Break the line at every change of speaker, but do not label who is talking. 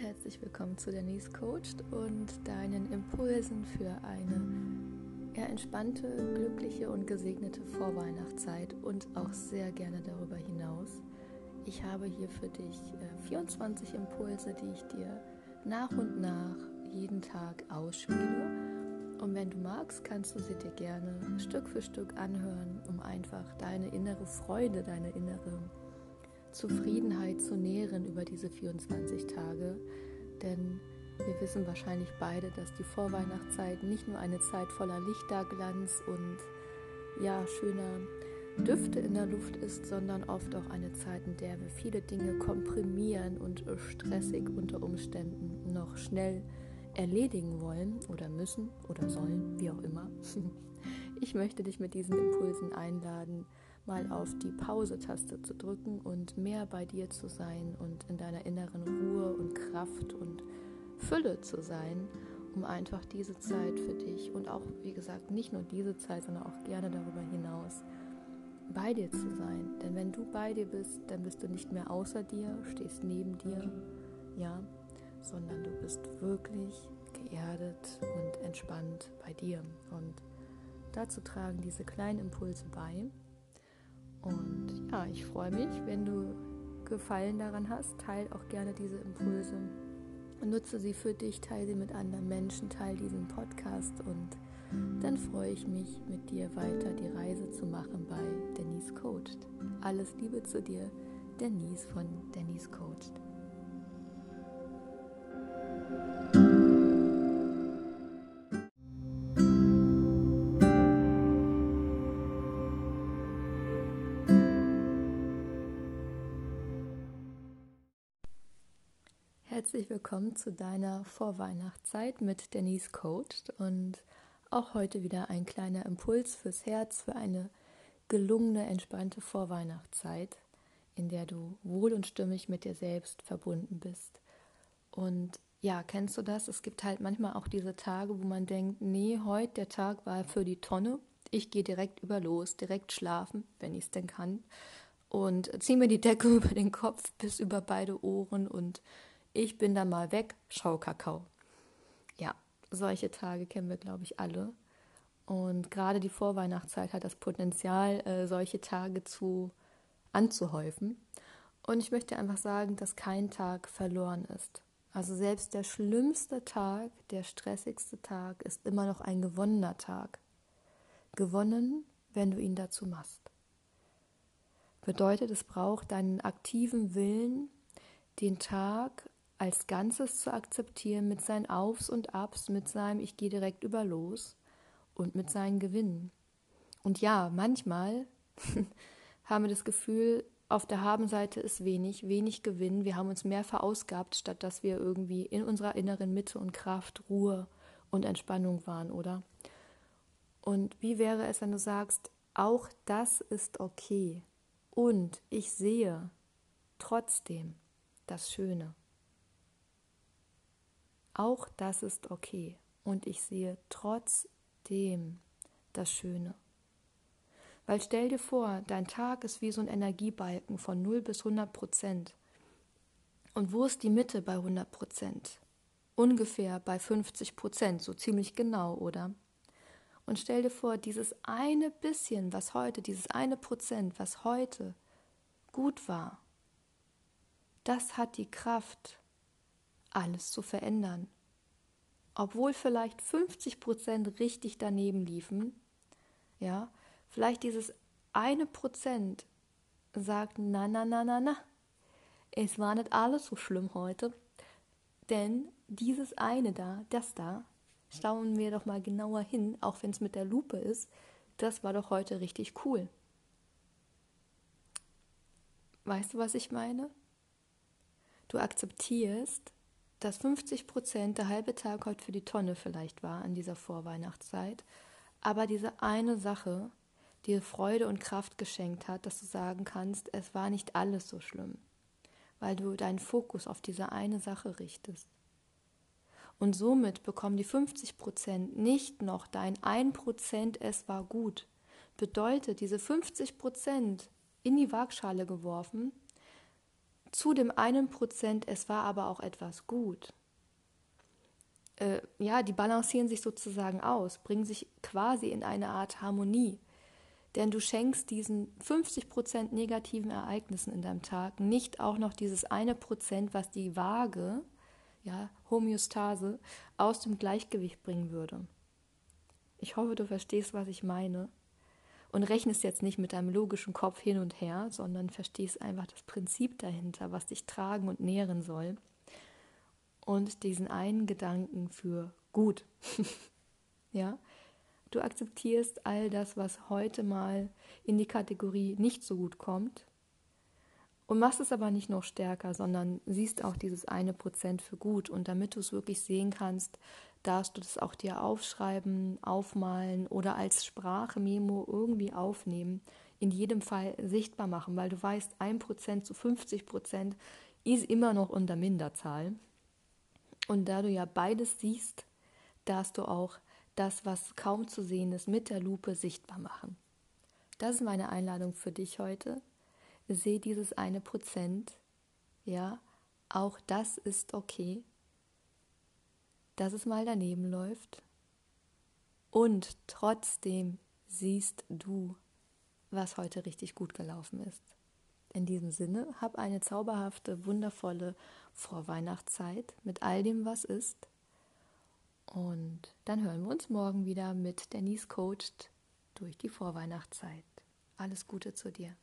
herzlich willkommen zu Denise Coached und deinen Impulsen für eine eher entspannte, glückliche und gesegnete Vorweihnachtszeit und auch sehr gerne darüber hinaus. Ich habe hier für dich äh, 24 Impulse, die ich dir nach und nach jeden Tag ausspiele. Und wenn du magst, kannst du sie dir gerne Stück für Stück anhören, um einfach deine innere Freude, deine innere Zufriedenheit zu nähren über diese 24 Tage. Denn wir wissen wahrscheinlich beide, dass die Vorweihnachtszeit nicht nur eine Zeit voller Lichterglanz und ja, schöner Düfte in der Luft ist, sondern oft auch eine Zeit, in der wir viele Dinge komprimieren und stressig unter Umständen noch schnell erledigen wollen oder müssen oder sollen, wie auch immer. Ich möchte dich mit diesen Impulsen einladen, mal auf die Pause-Taste zu drücken und mehr bei dir zu sein und in deiner inneren Ruhe und Kraft und Fülle zu sein, um einfach diese Zeit für dich und auch, wie gesagt, nicht nur diese Zeit, sondern auch gerne darüber hinaus bei dir zu sein. Denn wenn du bei dir bist, dann bist du nicht mehr außer dir, stehst neben dir, ja, sondern du bist wirklich geerdet und entspannt bei dir. Und dazu tragen diese kleinen Impulse bei. Ja, ich freue mich, wenn du Gefallen daran hast. Teil auch gerne diese Impulse. Nutze sie für dich, teile sie mit anderen Menschen, teile diesen Podcast und dann freue ich mich, mit dir weiter die Reise zu machen bei Denise Coached. Alles Liebe zu dir, Denise von Denise Coached. Herzlich willkommen zu deiner Vorweihnachtszeit mit Denise Coached und auch heute wieder ein kleiner Impuls fürs Herz für eine gelungene, entspannte Vorweihnachtszeit, in der du wohl und stimmig mit dir selbst verbunden bist. Und ja, kennst du das? Es gibt halt manchmal auch diese Tage, wo man denkt, nee, heute der Tag war für die Tonne. Ich gehe direkt über los, direkt schlafen, wenn ich es denn kann. Und ziehe mir die Decke über den Kopf bis über beide Ohren und ich bin dann mal weg, schau Kakao. Ja, solche Tage kennen wir, glaube ich, alle. Und gerade die Vorweihnachtszeit hat das Potenzial, äh, solche Tage zu anzuhäufen. Und ich möchte einfach sagen, dass kein Tag verloren ist. Also selbst der schlimmste Tag, der stressigste Tag ist immer noch ein gewonnener Tag. Gewonnen, wenn du ihn dazu machst. Bedeutet, es braucht deinen aktiven Willen, den Tag als Ganzes zu akzeptieren mit seinen Aufs und Abs, mit seinem Ich gehe direkt über los und mit seinen Gewinnen. Und ja, manchmal haben wir das Gefühl, auf der Habenseite ist wenig, wenig Gewinn. Wir haben uns mehr verausgabt, statt dass wir irgendwie in unserer inneren Mitte und Kraft, Ruhe und Entspannung waren, oder? Und wie wäre es, wenn du sagst, auch das ist okay. Und ich sehe trotzdem das Schöne. Auch das ist okay. Und ich sehe trotzdem das Schöne. Weil stell dir vor, dein Tag ist wie so ein Energiebalken von 0 bis 100 Prozent. Und wo ist die Mitte bei 100 Prozent? Ungefähr bei 50 Prozent, so ziemlich genau, oder? Und stell dir vor, dieses eine bisschen, was heute, dieses eine Prozent, was heute gut war, das hat die Kraft, alles zu verändern. Obwohl vielleicht 50 Prozent richtig daneben liefen, ja, vielleicht dieses eine Prozent sagt, na, na, na, na, na, es war nicht alles so schlimm heute, denn dieses eine da, das da, schauen wir doch mal genauer hin, auch wenn es mit der Lupe ist, das war doch heute richtig cool. Weißt du, was ich meine? Du akzeptierst, dass 50 Prozent der halbe Tag heute für die Tonne vielleicht war an dieser Vorweihnachtszeit, aber diese eine Sache dir Freude und Kraft geschenkt hat, dass du sagen kannst, es war nicht alles so schlimm, weil du deinen Fokus auf diese eine Sache richtest. Und somit bekommen die 50 Prozent nicht noch dein 1 Prozent, es war gut. Bedeutet, diese 50 Prozent in die Waagschale geworfen, zu dem einen Prozent, es war aber auch etwas gut. Äh, ja, die balancieren sich sozusagen aus, bringen sich quasi in eine Art Harmonie. Denn du schenkst diesen 50 Prozent negativen Ereignissen in deinem Tag nicht auch noch dieses eine Prozent, was die Waage, ja, Homöostase, aus dem Gleichgewicht bringen würde. Ich hoffe, du verstehst, was ich meine. Und rechnest jetzt nicht mit deinem logischen Kopf hin und her, sondern verstehst einfach das Prinzip dahinter, was dich tragen und nähren soll. Und diesen einen Gedanken für gut. ja, du akzeptierst all das, was heute mal in die Kategorie nicht so gut kommt und machst es aber nicht noch stärker, sondern siehst auch dieses eine Prozent für gut. Und damit du es wirklich sehen kannst, darfst du das auch dir aufschreiben, aufmalen oder als Sprachmemo irgendwie aufnehmen. In jedem Fall sichtbar machen, weil du weißt, ein Prozent zu 50 Prozent ist immer noch unter Minderzahl. Und da du ja beides siehst, darfst du auch das, was kaum zu sehen ist, mit der Lupe sichtbar machen. Das ist meine Einladung für dich heute sehe dieses eine Prozent, ja, auch das ist okay, dass es mal daneben läuft. Und trotzdem siehst du, was heute richtig gut gelaufen ist. In diesem Sinne, hab eine zauberhafte, wundervolle Vorweihnachtszeit mit all dem, was ist. Und dann hören wir uns morgen wieder mit Denise Coached durch die Vorweihnachtszeit. Alles Gute zu dir.